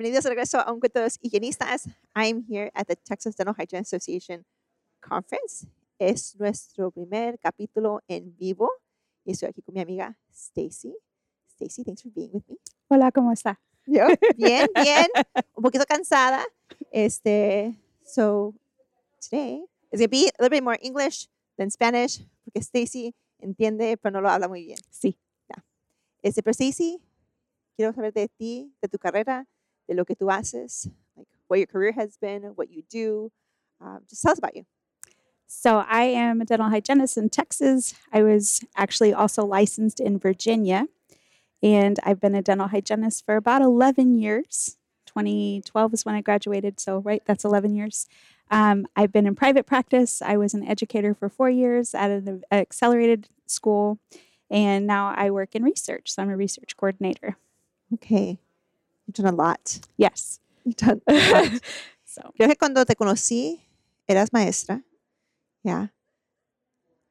Bienvenidos de regreso a un cuento de dos higienistas. I'm here at the Texas Dental Hygiene Association Conference. Es nuestro primer capítulo en vivo y estoy aquí con mi amiga Stacy. Stacy, thanks for being with me. Hola, ¿cómo está? Yo, bien, bien, un poquito cansada. Este, so today is going to be a little bit more English than Spanish, porque Stacy entiende, pero no lo habla muy bien. Sí. Este, pero Stacy, quiero saber de ti, de tu carrera, de lo que tú haces, like what your career has been, what you do. Um, just tell us about you. So I am a dental hygienist in Texas. I was actually also licensed in Virginia, and I've been a dental hygienist for about 11 years. 2012 is when I graduated, so right, that's 11 years. Um, I've been in private practice. I was an educator for four years at an accelerated school, and now I work in research. So I'm a research coordinator. Okay. You've done a lot. Yes. You've done a lot. So Creo que cuando te conocí, eras maestra. Yeah.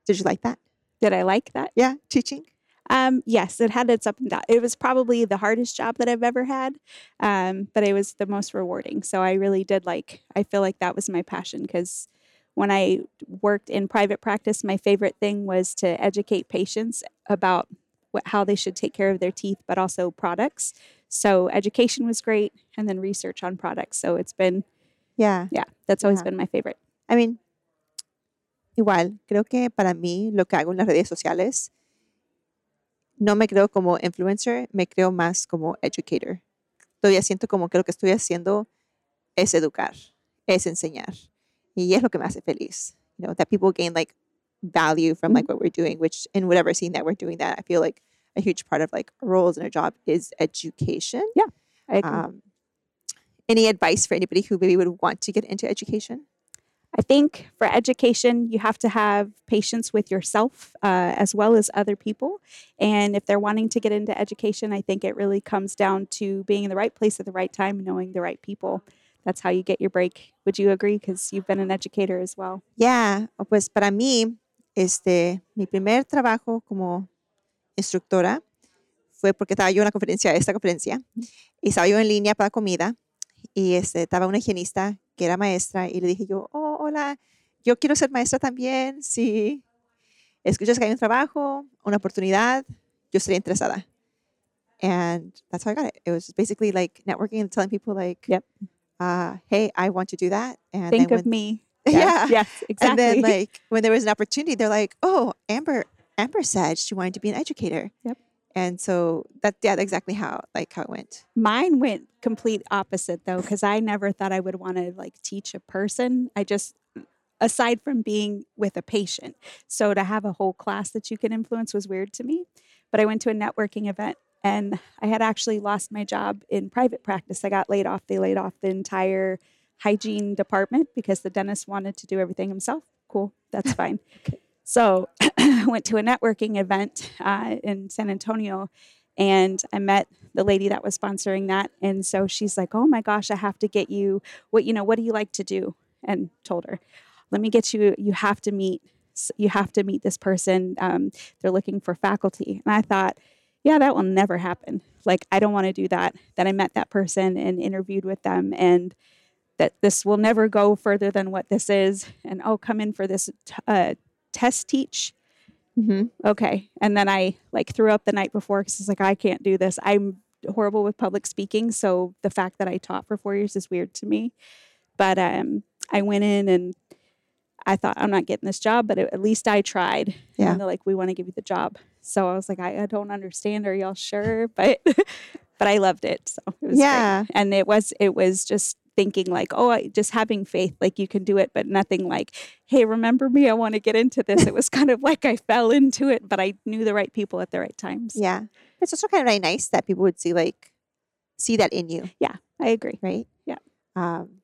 Did you like that? did I like that? Yeah, teaching. Um, yes, it had its up and down. It was probably the hardest job that I've ever had, um, but it was the most rewarding. So I really did like. I feel like that was my passion because when I worked in private practice, my favorite thing was to educate patients about what, how they should take care of their teeth, but also products. So education was great, and then research on products. So it's been Yeah. yeah, that's always Yeah. been my favorite. I mean, igual, creo que para mí lo que hago en las redes sociales, no me creo como influencer, me creo más como educator. Todavía siento como que lo que estoy haciendo es educar, es enseñar. Y es lo que me hace feliz. You know, that people gain like value from like mm-hmm. what we're doing, which in whatever scene that we're doing that, I feel like a huge part of like roles in a job is education. I agree. Um, any advice for anybody who maybe would want to get into education? I think for education, you have to have patience with yourself uh, as well as other people. And if they're wanting to get into education, I think it really comes down to being in the right place at the right time, knowing the right people. That's how you get your break. Would you agree? Because you've been an educator as well. Yeah, pues para mí, este, mi primer trabajo como instructora fue porque estaba yo en una conferencia, esta conferencia, y estaba yo en línea para comida, y este, estaba una higienista que era maestra, y le dije yo, oh, hola, yo quiero ser maestra también, si escuchas que hay un trabajo, una oportunidad, yo estaría interesada. And that's how I got it. It was basically like networking and telling people like, Yep. uh, hey, I want to do that. And Think then of when- me. Yeah. Yes, exactly. and then like when there was an opportunity, they're like, "Oh, Amber, Amber said she wanted to be an educator." Yep. And so that yeah, that's exactly how like how it went. Mine went complete opposite though, because I never thought I would want to like teach a person. I just, aside from being with a patient, so to have a whole class that you can influence was weird to me. But I went to a networking event and I had actually lost my job in private practice. I got laid off. They laid off the entire hygiene department because the dentist wanted to do everything himself. Cool, that's fine. So I went to a networking event uh, in San Antonio and I met the lady that was sponsoring that. And so she's like, "Oh my gosh, I have to get you what you know. What do you like to do?" And told her, "Let me get you. You have to meet. You have to meet this person. Um, they're looking for faculty." And I thought, "Yeah, that will never happen. Like, I don't want to do that." Then I met that person and interviewed with them, and that this will never go further than what this is. And oh, come in for this uh, test teach Mm-hmm. okay and then i like threw up the night before because it's like i can't do this i'm horrible with public speaking so the fact that i taught for four years is weird to me but um i went in and i thought i'm not getting this job but at at least i tried Yeah. and they're like we want to give you the job so i was like i, I don't understand are y'all sure but but i loved it so it was great. Yeah. and it was it was just thinking like oh I, just having faith like you can do it but nothing like hey remember me i want to get into this it was kind of like i fell into it but i knew the right people at the right times Yeah. It's also kind of really nice that people would see like see that in you, Yeah, I agree. right? Yeah. Um,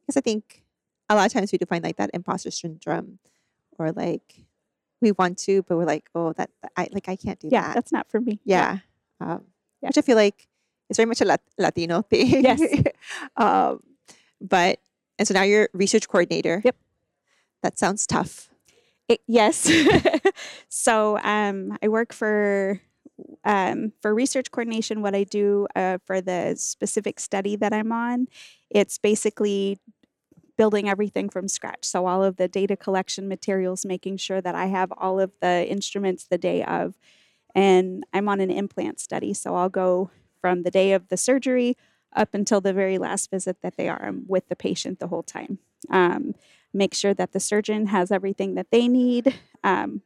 because I think a lot of times we do find like that imposter syndrome, or like we want to, but we're like, oh, that I like I can't do Yeah, that. that's not for me. Yeah. Um, Yeah. Which I feel like is very much a Lat- Latino thing. Yes. um, but and so now you're research coordinator. Yep. That sounds tough. It, yes. so um, I work for um, for research coordination. What I do uh, for the specific study that I'm on, it's basically building everything from scratch. So all of the data collection materials, making sure that I have all of the instruments the day of, and I'm on an implant study. So I'll go from the day of the surgery up until the very last visit that they are with the patient the whole time. Um, make sure that the surgeon has everything that they need, um,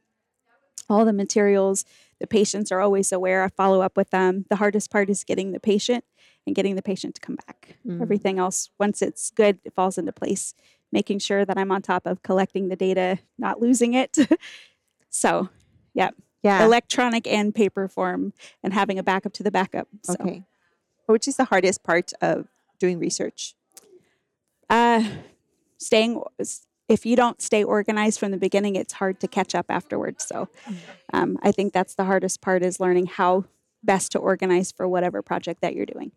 all the materials. The patients are always aware. I follow up with them. The hardest part is getting the patient and getting the patient to come back. Mm. Everything else, once it's good, it falls into place. Making sure that I'm on top of collecting the data, not losing it. so, Yeah. Electronic and paper form, and having a backup to the backup. So, Okay. Which is the hardest part of doing research? uh, staying if you don't stay organized from the beginning it's hard to catch up afterwards so um, i think that's the hardest part is learning how best to organize for whatever project that you're doing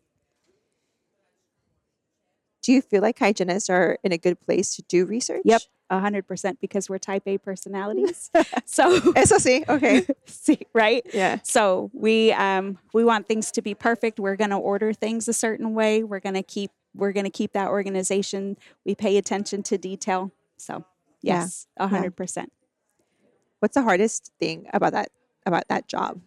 Do you feel like hygienists are in a good place to do research? Yep. 100% because we're type a personalities so Eso sí. Okay. see right Yeah. so we um, we want things to be perfect we're going to order things a certain way we're going to keep we're going to keep that organization we pay attention to detail so yes a 100% What's the hardest thing about that about that job?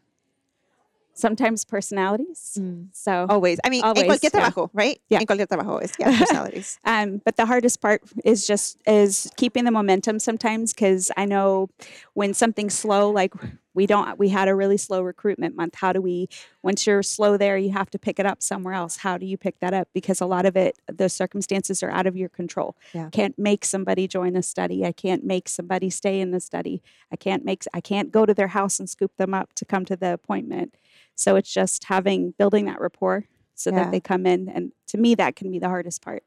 Sometimes personalities so Always. I mean, en Always, cualquier yeah. trabajo, right? Yeah. En cualquier trabajo es yeah, personalities. Um, but the hardest part is just is keeping the momentum sometimes because I know when something's slow, like we don't we had a really slow recruitment month. How do we once you're slow there, you have to pick it up somewhere else. How do you pick that up? Because a lot of it, the circumstances are out of your control. Yeah. Can't make somebody join a study. I can't make somebody stay in the study. I can't make I can't go to their house and scoop them up to come to the appointment. So it's just having building that rapport so Yeah. that they come in and to me that can be the hardest part.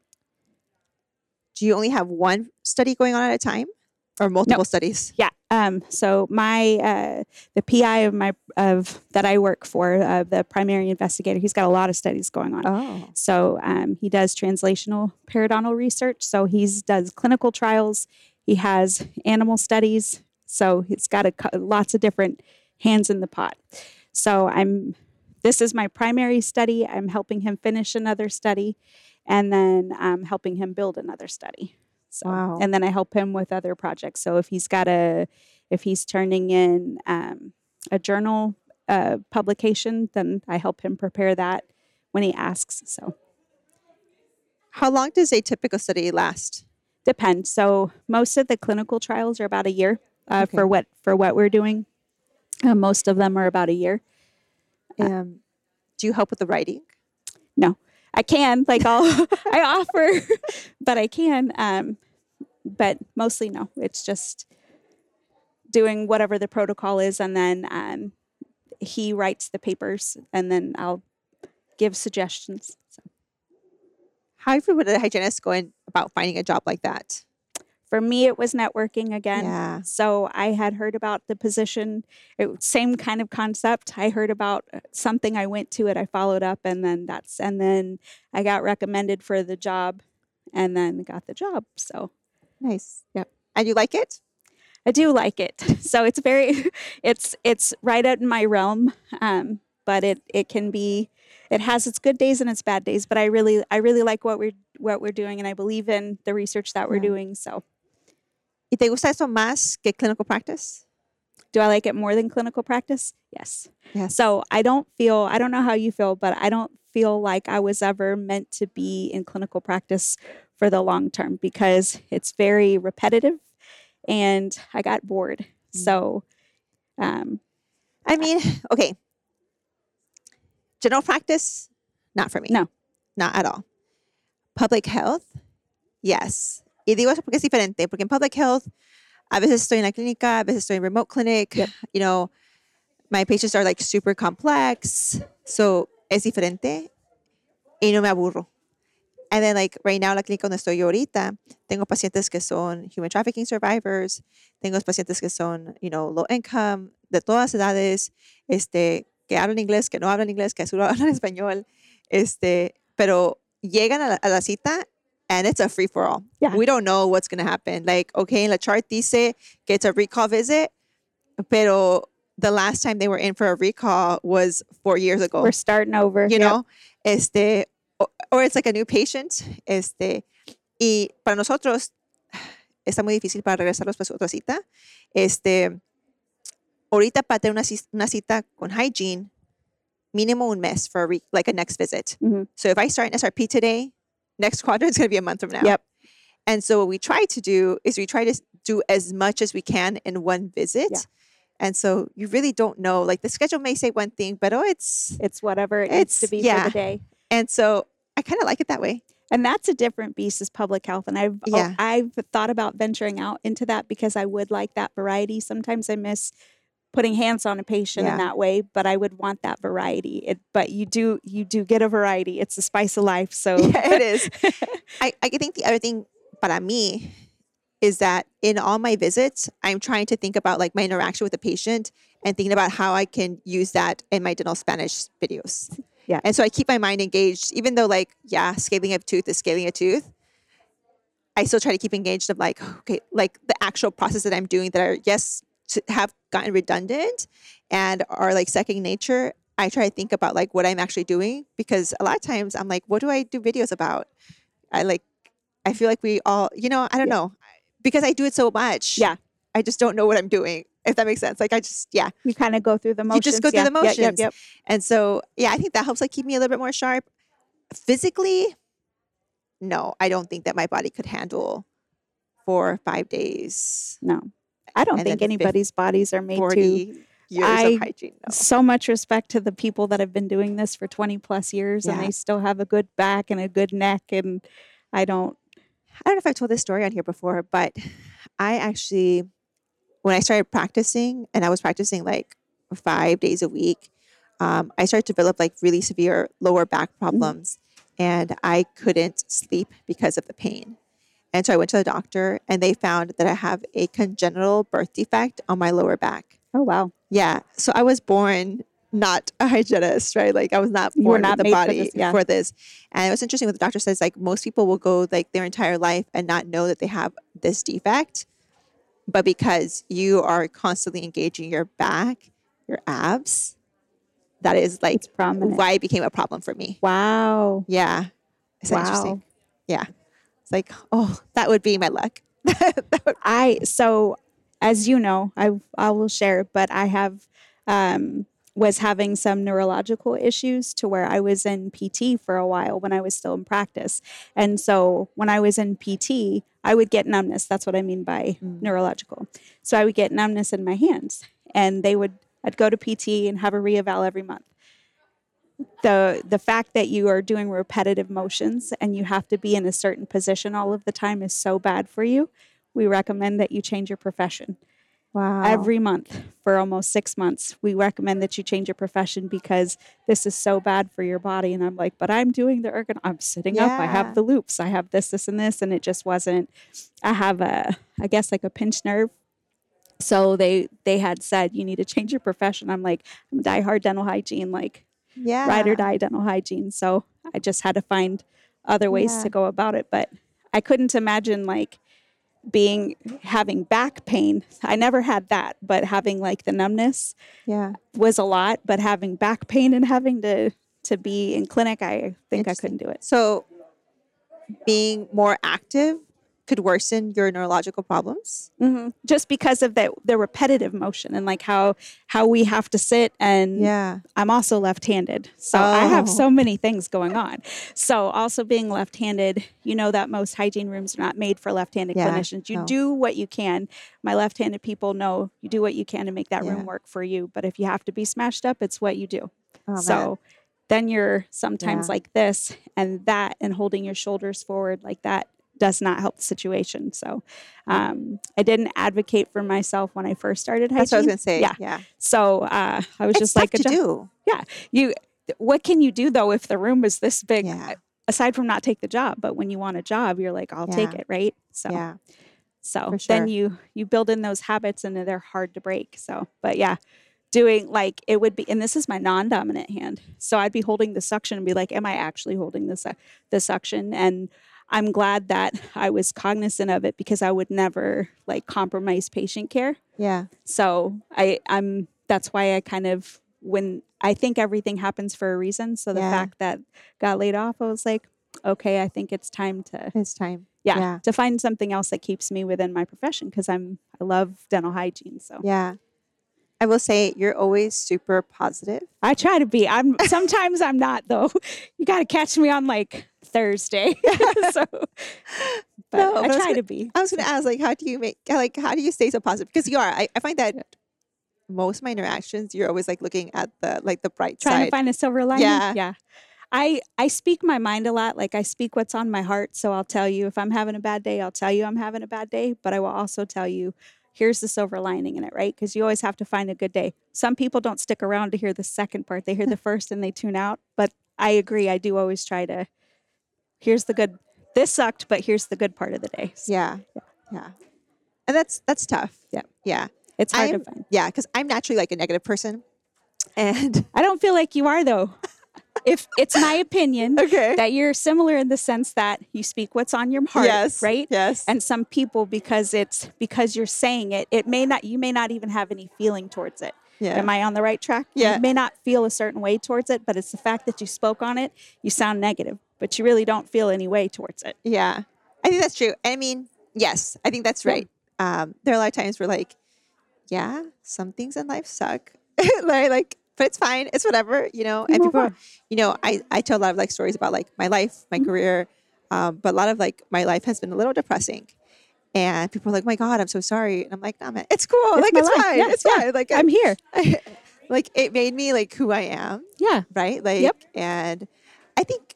Do you only have one study going on at a time, or multiple studies? Yeah. Um, so my uh, the PI of my of that I work for, uh, the primary investigator, he's got a lot of studies going on. Oh. So um, he does translational periodontal research. So he's does clinical trials. He has animal studies. So he's got a, lots of different hands in the pot. So I'm this is my primary study. I'm helping him finish another study, and then I'm helping him build another study. So Wow. and then I help him with other projects. So if he's got a if he's turning in um, a journal uh, publication, then I help him prepare that when he asks. So How long does a typical study last? depends. So most of the clinical trials are about a year uh, Okay. for what for what we're doing. Uh, most of them are about a year. Um, do you help with the writing? No, I can like I'll I offer, but I can. Um, but mostly no. It's just doing whatever the protocol is, and then um, he writes the papers, and then I'll give suggestions. So How would a hygienist go in about finding a job like that? For me, it was networking again. Yeah. So I had heard about the position, it, same kind of concept. I heard about uh, something, I went to it, I followed up, and then that's and then I got recommended for the job, and then got the job. So Nice. Yep. And you like it? I do like it. So it's very, it's it's right out in my realm. Um, but it it can be, it has its good days and its bad days. But I really I really like what we're what we're doing, and I believe in the research that we're Yeah. doing. So ¿Y te gusta eso más que clinical practice? do I like it more than clinical practice? Yes. Yes. So I don't feel I don't know how you feel, but I don't feel like I was ever meant to be in clinical practice for the long term because it's very repetitive, and I got bored. Mm. So. Um, I mean, okay. General practice, not for me. No. Not at all. Public health, yes. Y digo eso porque es diferente, porque en public health, a veces estoy en la clínica, a veces estoy en remote clinic. Yep. You know, my patients are like super complex. So, es diferente. y no me aburro. And then like right now, la clínica donde estoy yo ahorita, tengo pacientes que son human trafficking survivors, tengo pacientes que son, you know, low income, de todas edades, este, que hablan inglés, que no hablan inglés, que solo hablan español, este, pero llegan a la, a la cita and it's a free for all. Yeah. We don't know what's going to happen. Like, okay, la chart dice que it's a recall visit, pero the last time they were in for a recall was four years ago. We're starting over. you Yep. know, este, o- or it's like a new patient, este, y para nosotros está muy difícil para regresarlos para su otra cita. Este, ahorita para tener una, una cita con hygiene, mínimo un mes for a re- like a next visit. Mhm. So if I start an SRP today, next quadrant is going to be a month from now. Yep. And so what we try to do is we try to do as much as we can in one visit. Yeah. And so you really don't know. Like the schedule may say one thing, but oh, it's It's whatever it needs to be yeah. for the day. and so I kind of like it that way. And that's a different beast as public health. And I've oh, Yeah. I've thought about venturing out into that because I would like that variety. Sometimes I miss putting hands on a patient Yeah. in that way, but I would want that variety. It, but you do you do get a variety. It's the spice of life. So Yeah, it is. I, I think the other thing para me is that in all my visits, I'm trying to think about like my interaction with the patient and thinking about how I can use that in my dental Spanish videos. Yeah. And so I keep my mind engaged, even though like, yeah, scaling a tooth is scaling a tooth. I still try to keep engaged of like, okay, like the actual process that I'm doing that are, yes, to have gotten redundant and are like second nature. I try to think about like what I'm actually doing because a lot of times I'm like, what do I do videos about? I like, I feel like we all, you know, I don't Yeah. know, because I do it so much. Yeah. I just don't know what I'm doing. If that makes sense. Like I just, yeah. you kind of go through the motions. You just go through yeah. the Yep, Yep, yep. And so, yeah, I think that helps like keep me a little bit more sharp. Physically, no, I don't think that my body could handle four or five days, No. I don't think anybody's bodies are made to 40 years I- of hygiene. No. so much respect to the people that have been doing this for 20 plus years and they still have a good back and a good neck and I don't I don't know if I've told this story on here before, but I actually, when I started practicing, and I was practicing like five days a week, um, I started to develop like really severe lower back problems, and I couldn't sleep because of the pain. And so I went to the doctor, and they found that I have a congenital birth defect on my lower back. oh wow Yeah, so I was born not a hygienist, right? Like I was not born not with the made for body this, yeah. for this. And it was interesting what the doctor says. Like most people will go like their entire life and not know that they have this defect, but because you are constantly engaging your back, your abs, that is like why it became a problem for me. wow Yeah, it's wow interesting. Yeah, it's like oh, that would be my luck. Would- I so as you know, I I will share, but I have um was having some neurological issues to where I was in PT for a while when I was still in practice. And so when I was in PT, I would get numbness. That's what I mean by Mm. neurological. So I would get numbness in my hands and they would I'd go to PT and have a reeval every month. The the fact that you are doing repetitive motions and you have to be in a certain position all of the time is so bad for you we recommend that you change your profession wow. every month for almost six months. We recommend that you change your profession because this is so bad for your body. And I'm like, but I'm doing the ergon. I'm sitting up. I have the loupes. I have this, this, and this, and it just wasn't. I have a, I guess like a pinched nerve. So they they had said you need to change your profession. I'm like, I'm diehard dental hygiene, like yeah, ride or die dental hygiene. So I just had to find other ways Yeah. to go about it. But I couldn't imagine like being having back pain. I never had that, but having like the numbness Yeah. was a lot. But having back pain and having to to be in clinic, I think I couldn't do it. So, being more active could worsen your neurological problems. hmm Just because of the the repetitive motion and like how how we have to sit and Yeah. I'm also left-handed. So I have Oh. so many things going on. So also being left-handed, you know that most hygiene rooms are not made for left-handed Yeah, clinicians. You no. do what you can. My left-handed people know you do what you can to make that Yeah. room work for you. But if you have to be smashed up, it's what you do. Oh, man. so then you're sometimes Yeah. like this and that and holding your shoulders forward like that does not help the situation. So um, I didn't advocate for myself when I first started hygiene. that's what I was gonna say. Yeah. Yeah. So uh, I was It's just like, to "Adjust- do. Yeah, you what can you do though if the room is this big? Yeah. Aside from not take the job, but when you want a job, you're like, I'll take it, right? So Yeah. so For then you you build in those habits and they're hard to break. So, but yeah, doing like it would be, and this is my non-dominant hand. So I'd be holding the suction and be like, "Am I actually holding the su- the suction?" And I'm glad that I was cognizant of it because I would never like compromise patient care. Yeah. So I I'm that's why I kind of when I think everything happens for a reason. So the Yeah. fact that got laid off, I was like, okay, I think it's time to It's time. yeah, Yeah. to find something else that keeps me within my profession because I'm I love dental hygiene. So Yeah. I will say you're always super positive. I try to be. I'm sometimes I'm not though. You got to catch me on like Thursday. so, but No, I but I was try gonna- to be. I was going to ask, like, how do you make, like, how do you stay so positive? Because you are. I, I find that most of my interactions, you're always like looking at the like the bright side. Trying to find a silver lining. Yeah. yeah. I I speak my mind a lot. Like I speak what's on my heart. So I'll tell you if I'm having a bad day, I'll tell you I'm having a bad day. But I will also tell you here's the silver lining in it, right? Because you always have to find a good day. Some people don't stick around to hear the second part. They hear the first and they tune out. But I agree. I do always try to. Here's the good. This sucked, but here's the good part of the day. So yeah. Yeah. And that's that's tough. Yeah. Yeah. it's hard I'm- to find. Yeah, because I'm naturally like a negative person. And I don't feel like you are though. if it's my opinion okay. that you're similar in the sense that you speak what's on your heart, yes. right? Yes. And some people, because it's because you're saying it, it may not you may not even have any feeling towards it. yeah. Am I on the right track? Yeah. You may not feel a certain way towards it, but it's the fact that you spoke on it, you sound negative, but you really don't feel any way towards it. Yeah, I think that's true. I mean, yes, I think that's Yeah. right. Um, there are a lot of times where, like, yeah, some things in life suck, like, like, but it's fine. It's whatever, you know. You And people, on. you know, I I tell a lot of like stories about like my life, my Mhm. career, um, but a lot of like my life has been a little depressing. And people are like, "My God, I'm so sorry." And I'm like, "No, man, it's cool. It's like, it's life. fine. Yeah, it's yeah. fine. Like, I'm here. like it made me like who I am, Yeah. right? Like, Yep. and I think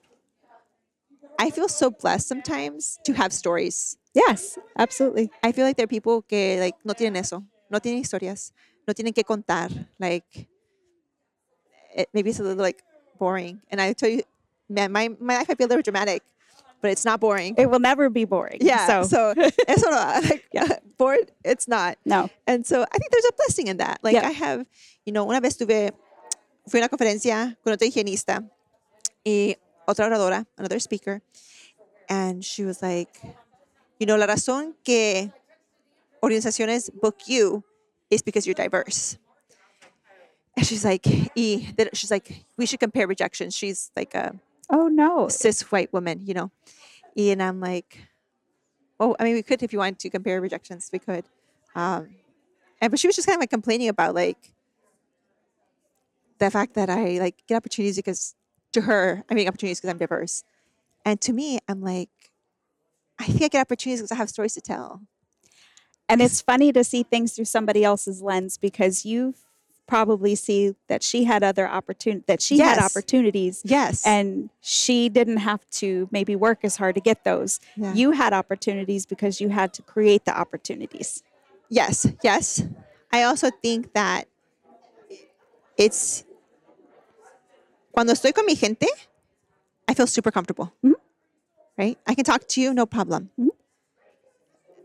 I feel so blessed sometimes to have stories. Yes, absolutely. I feel like there are people que like no tienen eso, no tienen historias, no tienen que contar. Like, it, maybe it's a little like boring. And I tell you, man, my my life might be a little dramatic, but it's not boring. It will never be boring. yeah. So, So, eso no, like Yeah. bored. It's not. no. And so I think there's a blessing in that. Like Yeah. I have, you know, una vez tuve, fui a una conferencia con otra higienista y otra oradora, another speaker, and she was like, you know, la razón que organizaciones book you is because you're diverse. And she's like, e, she's like, we should compare rejections. She's like a Oh no. cis white woman, you know. Y and I'm like, oh, I mean, we could if you wanted to compare rejections, we could. Um, and but she was just kind of like complaining about like the fact that I like get opportunities because to her, I mean opportunities because I'm diverse, and to me, I'm like, I think I get opportunities because I have stories to tell. And it's funny to see things through somebody else's lens because you probably see that she had other opportunity that she had opportunities Yes, and she didn't have to maybe work as hard to get those. Yeah. You had opportunities because you had to create the opportunities. Yes, yes. I also think that it's cuando estoy con mi gente, I feel super comfortable. Mhm. Right? I can talk to you, no problem. Mhm.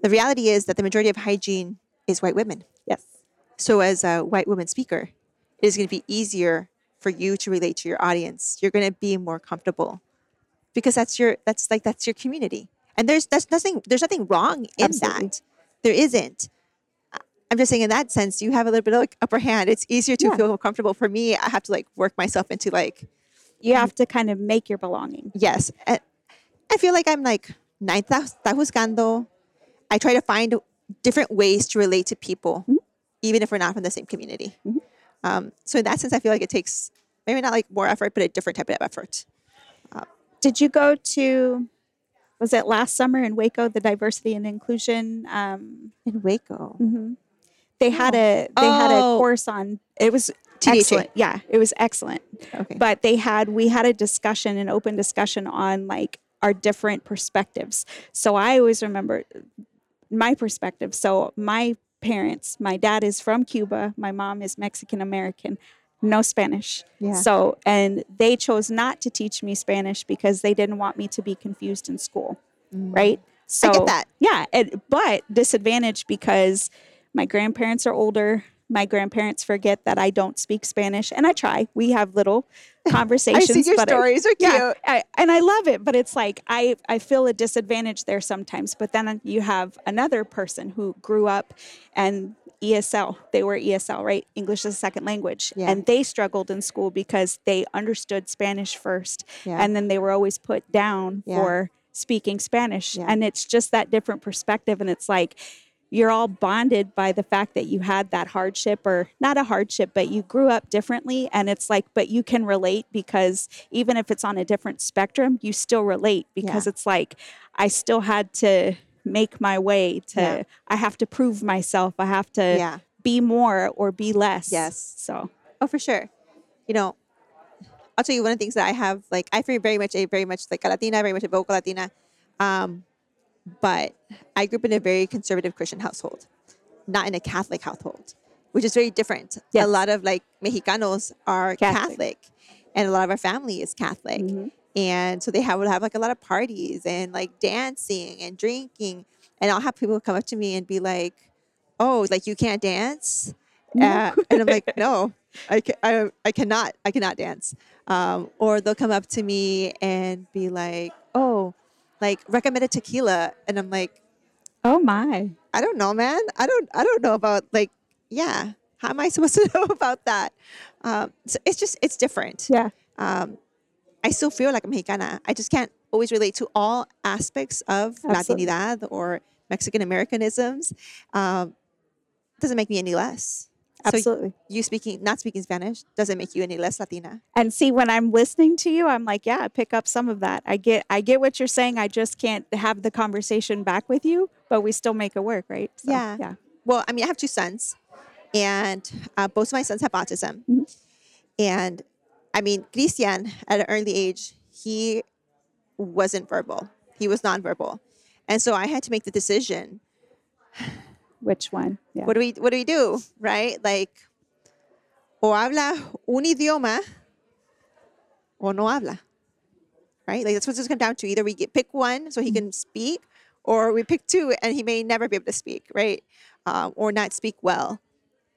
The reality is that the majority of hygiene is white women. Yes. So, as a white woman speaker, it is going to be easier for you to relate to your audience. You're going to be more comfortable because that's your that's like that's your community, and there's that's nothing there's nothing wrong in Absolutely. that. There isn't. I'm just saying in that sense, you have a little bit of like upper hand. It's easier to Yeah. feel comfortable. For me, I have to like work myself into like You have to kind of make your belonging. yes. And I feel like I'm like ninth está juzgando. I try to find different ways to relate to people, Mhm. even if we're not from the same community. Mhm. Um, so in that sense, I feel like it takes maybe not like more effort, but a different type of effort. Did you go to was it last summer in Waco the diversity and inclusion um, In Waco, mhm. They had a they had a Oh. course on it was TDHA. excellent yeah it was excellent okay, but they had we had a discussion an open discussion on like our different perspectives so i always remember my perspective so my parents my dad is from cuba my mom is mexican american no Spanish. Yeah. So, and they chose not to teach me Spanish because they didn't want me to be confused in school, right? So, Mm. I get that. yeah, it, but disadvantage because my grandparents are older. My grandparents forget that I don't speak Spanish, and I try. We have little conversations. I see your but I- stories are cute. yeah, I, and I love it, but it's like I I feel a disadvantage there sometimes. But then you have another person who grew up and ESL, they were ESL, right? English as a second language, Yeah. and they struggled in school because they understood Spanish first, Yeah. and then they were always put down Yeah. for speaking Spanish, and it's just that different perspective, and it's like. You're all bonded by the fact that you had that hardship, or not a hardship, but you grew up differently. And it's like, but you can relate because even if it's on a different spectrum, you still relate because Yeah. it's like I still had to make my way to, Yeah. I have to prove myself. I have to Yeah. be more or be less. Yes. So, Oh, for sure. You know, I'll tell you one of the things that I have, like, I feel very much a very much like a Latina, very much a vocal Latina. Um, but I grew up in a very conservative Christian household, not in a Catholic household, which is very different. Yes. A lot of like Mexicanos are Catholic. Catholic, and a lot of our family is Catholic. Mhm. And so they have, would have like a lot of parties and like dancing and drinking. And I'll have people come up to me and be like, oh, like you can't dance? Uh, and I'm like, no, I, ca- I, I cannot, I cannot dance. Um, or they'll come up to me and be like, oh, like recommended tequila. And I'm like, oh my. I don't know, man. I don't, I don't know about like, yeah. How am I supposed to know about that? Um, so it's just, it's different. Yeah. Um, I still feel like a Mexicana. I just can't always relate to all aspects of Absolutely. Latinidad or Mexican Americanisms. Um, doesn't make me any less. So Absolutely. you speaking, not speaking Spanish, doesn't make you any less Latina. and see when I'm listening to you, I'm like, yeah, I pick up some of that. I get I get what you're saying. I just can't have the conversation back with you, but we still make it work, right? So, Yeah. Yeah. Well, I mean, I have two sons, and uh, both of my sons have autism. Mhm. And I mean, Christian, at an early age, he wasn't verbal. He was nonverbal, and so I had to make the decision: Which one? Yeah. what do we, what do we do, right? Like, o habla un idioma, o no habla, right? Like that's what it's come down to. Either we get pick one so he can speak, or we pick two and he may never be able to speak, right? Um, or not speak well.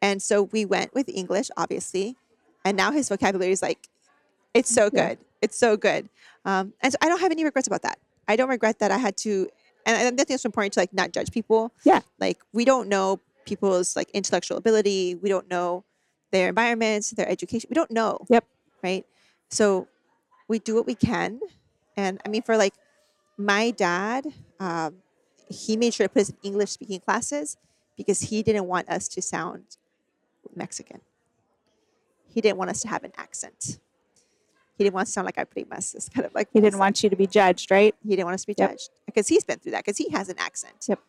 And so we went with English, obviously, and now his vocabulary is like, it's so Yeah. good, it's so good. Um, and so I don't have any regrets about that. I don't regret that I had to, and I think it's important to like not judge people. Yeah. Like we don't know people's like intellectual ability. We don't know their environments, their education. We don't know. Yep. Right. So we do what we can. And I mean, for like my dad, um, he made sure to put us in English speaking classes because he didn't want us to sound Mexican. He didn't want us to have an accent. He didn't want to sound like our primas. It's kind of like He didn't want you to be judged, right? he didn't want us to be Yep. judged because he's been through that because he has an accent. Yep.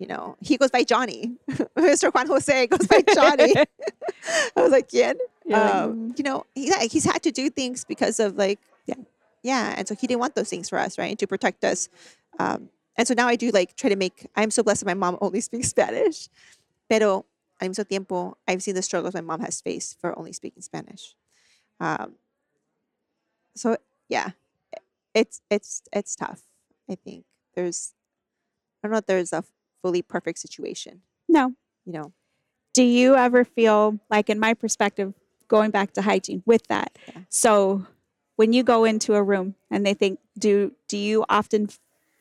You know, he goes by Johnny. Mr. Juan Jose goes by Johnny. I was like, yeah. Like, Um, you know, he, he's had to do things because of like, Yeah. yeah. And so he didn't want those things for us, right? To protect us. Um, and so now I do like try to make, I'm so blessed that my mom only speaks Spanish. Pero al mismo tiempo, I've seen the struggles my mom has faced for only speaking Spanish. Um, so yeah, it's it's it's tough. I think there's I don't know if there's a fully perfect situation. No. You know, Do you ever feel like, in my perspective, going back to hygiene with that? Yeah. So, when you go into a room and they think, do do you often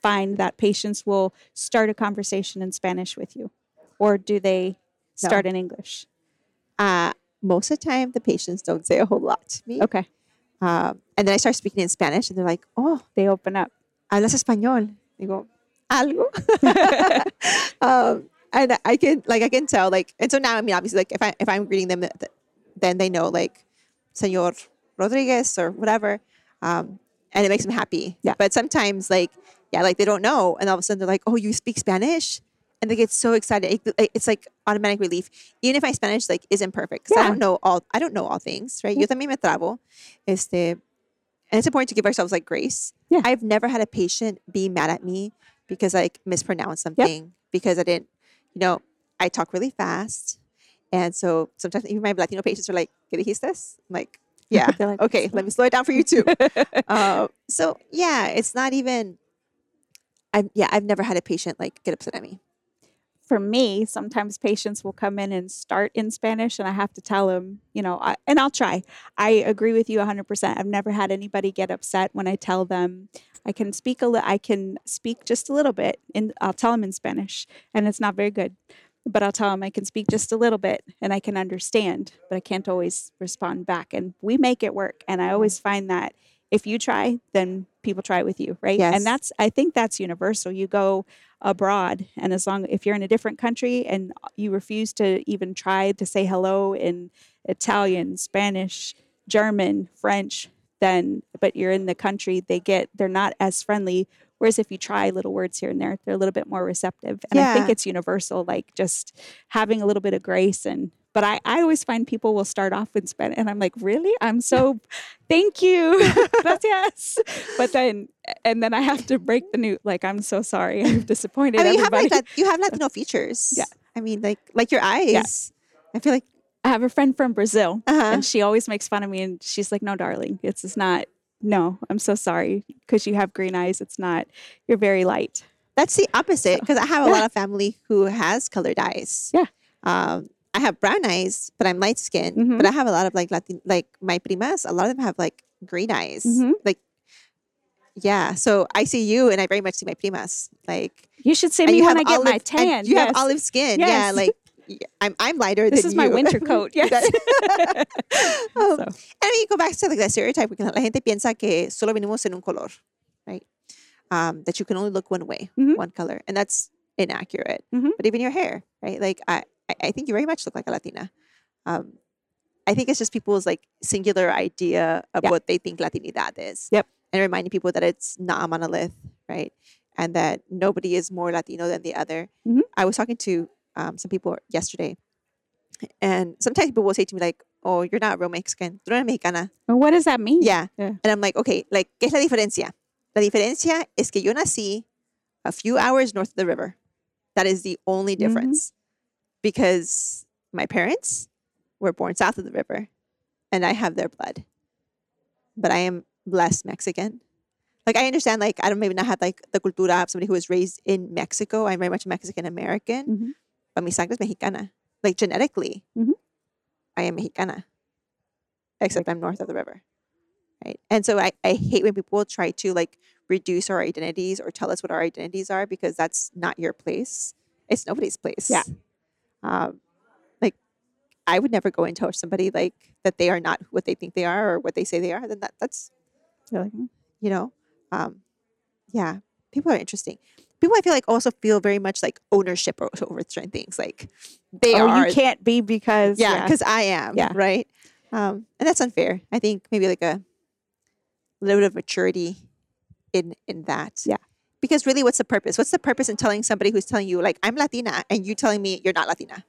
find that patients will start a conversation in Spanish with you, or do they No. start in English? uh, most of the time the patients don't say a whole lot to me, Okay, um, and then I start speaking in Spanish, and they're like, "Oh, they open up. hablas español?" They go, "Algo." um, and I can like I can tell like, and so now I mean obviously like if I if I'm greeting them, th- th- then they know like, Senor Rodriguez or whatever, um, and it makes them happy. Yeah. But sometimes like yeah, like they don't know, and all of a sudden they're like, "Oh, you speak Spanish." And they get so excited. It- it- It's like automatic relief, even if my Spanish like isn't perfect. 'cause I Yeah. don't know all. I don't know all things, right? Yo también me trabo. Este, and it's important to give ourselves like grace. Yeah. I've never had a patient be mad at me because I like, mispronounced something because I didn't, you know, I talk really fast And so sometimes even my Latino patients are like, ¿Qué dijiste? I'm like, yeah, They're like, okay, let me slow it down for you too. uh, so yeah, it's not even. I've yeah, I've never had a patient like get upset at me. For me, sometimes patients will come in and start in Spanish, and I have to tell them, you know, I, and I'll try. I agree with you 100%. I've never had anybody get upset when I tell them I can speak a li- I can speak just a little bit, and I'll tell them in Spanish, and it's not very good, but I'll tell them I can speak just a little bit, and I can understand, but I can't always respond back, and we make it work. And I always find that if you try, then people try with you, right? Yes. And that's I think that's universal. You go abroad and as long if you're in a different country and you refuse to even try to say hello in Italian, Spanish, German, French, then but you're in the country, they get they're not as friendly. Whereas if you try little words here and there, they're a little bit more receptive. And I think it's universal, like just having a little bit of grace and but I, I always find people will start off in Spanish and I'm like, really? I'm so thank you. Gracias. But then and then I have to break the news. Like, I'm so sorry. I've disappointed I mean, you have everybody. like that, you have Latino features. Yeah. I mean, like like your eyes. Yeah. I feel like I have a friend from Brazil uh and she always makes fun of me and she's like, no, darling, it's just not. No, I'm so sorry because you have green eyes. It's not. You're very light. that's the opposite because I have a lot of family who has colored eyes. Yeah. Um, I have brown eyes, but I'm light skinned. Mhm. But I have a lot of like Latin, like my primas. A lot of them have like green eyes. Mhm. Like, yeah. So I see you, and I very much see my primas. Like, You should see me you when have I get olive, my tan. You yes. have olive skin. Yeah. Like, I'm I'm lighter this is my you. winter coat. Yes. That- Um, So, And I mean, you go back to like the stereotype la gente piensa que solo venimos en un color, right? Um, that you can only look one way, Mhm. one color, and that's inaccurate. Mhm. But even your hair, right? Like I, I- I think you very much look like a Latina. Um, I think it's just people's like singular idea of Yeah. what they think Latinidad is. Yep. And reminding people that it's not a monolith, right? And that nobody is more Latino than the other. Mhm. I was talking to um, some people yesterday, and sometimes people will say to me like, "Oh, you're not real Mexican. Tú no eres mexicana." well, what does that mean? Yeah. Yeah. And I'm like, okay, like, ¿qué es la diferencia? La diferencia es que yo nací a few hours north of the river. That is the only Mhm. difference. Because my parents were born south of the river and I have their blood. But I am less Mexican. Like I understand, like I don't maybe not have like the cultura of somebody who was raised in Mexico. I'm very much Mexican American, Mhm. but mi sangre es mexicana. Like genetically, Mhm. I am mexicana, except I'm north of the river, right? And so I, I hate when people try to like reduce our identities or tell us what our identities are because that's not your place. It's nobody's place. Yeah. Um, like I would never go and tell somebody like that they are not what they think they are or what they say they are. Then that that's You're like, "Hmm." you know, um, yeah, people are interesting. People I feel like also feel very much like ownership over certain things. Like they oh, are, you can't be because yeah, because I am, Yeah. right? Um, and that's unfair. I think maybe like a little bit of maturity in in that. Yeah. Because really, what's the purpose? What's the purpose in telling somebody who's telling you like I'm Latina and you telling me you're not Latina?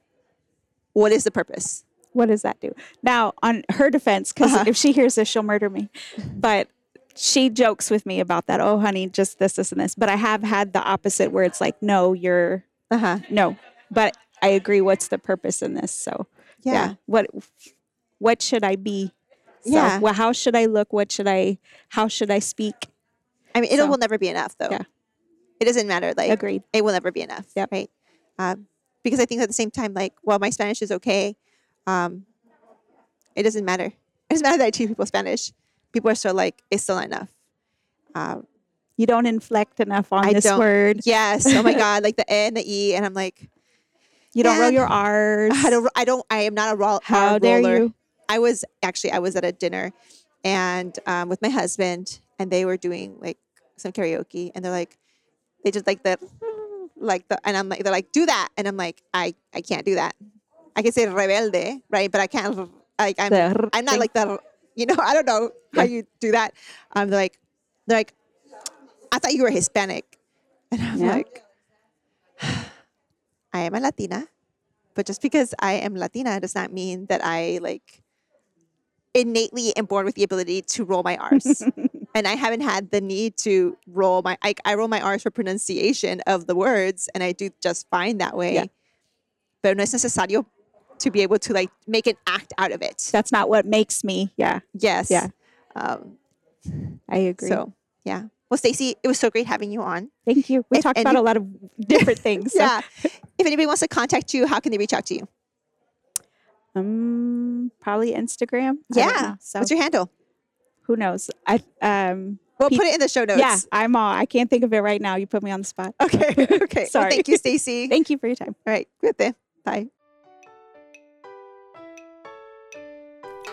What is the purpose? what does that do? Now, on her defense, because Uh-huh. if she hears this, she'll murder me. But she jokes with me about that. Oh, honey, just this, this, and this. But I have had the opposite where it's like, no, you're Uh huh. no. But I agree. What's the purpose in this? So Yeah. what what should I be? So, Yeah. Well, how should I look? What should I? How should I speak? I mean, it So- will never be enough, though. Yeah. It doesn't matter. Like Agreed. it will never be enough. Yeah. Right. Um, because I think at the same time, like, well, my Spanish is okay, um, it doesn't matter. It doesn't matter that I teach people Spanish. People are still like, it's still not enough. Um, You don't inflect enough on I this don't- word. yes. Oh my God. Like the and the E. And I'm like, You don't roll your R's. I don't, I don't, I am not a roll. How R dare roller. you? I was actually, I was at a dinner and um, with my husband and they were doing like some karaoke and they're like, they just like the, like the, and I'm like, they're like, do that. And I'm like, I, I can't do that. I can say rebelde, right? But I can't, like, I'm, I'm not like the, you know, I don't know how you do that. Um, they're like, they're like, I thought you were Hispanic. And I'm Yeah. like, I am a Latina, but just because I am Latina does not mean that I like innately am born with the ability to roll my R's. and I haven't had the need to roll my I, I roll my R's for pronunciation of the words and I do just fine that way. Yeah. Pero no es necesario to be able to like make an act out of it. That's not what makes me. Yeah, Yes. Yeah. Um, I agree. so yeah. Well, Stacey, it was so great having you on. Thank you. We If talked about a lot of different things. so- Yeah. if anybody wants to contact you, how can they reach out to you? Um, probably Instagram. Yeah. know. So What's your handle? who knows? I um. We'll Pe- put it in the show notes. Yeah, I'm all. I can't think of it right now. You put me on the spot. Okay. Okay. Well, Sorry. thank you, Stacey. Thank you for your time. All right. Cuídate. Bye.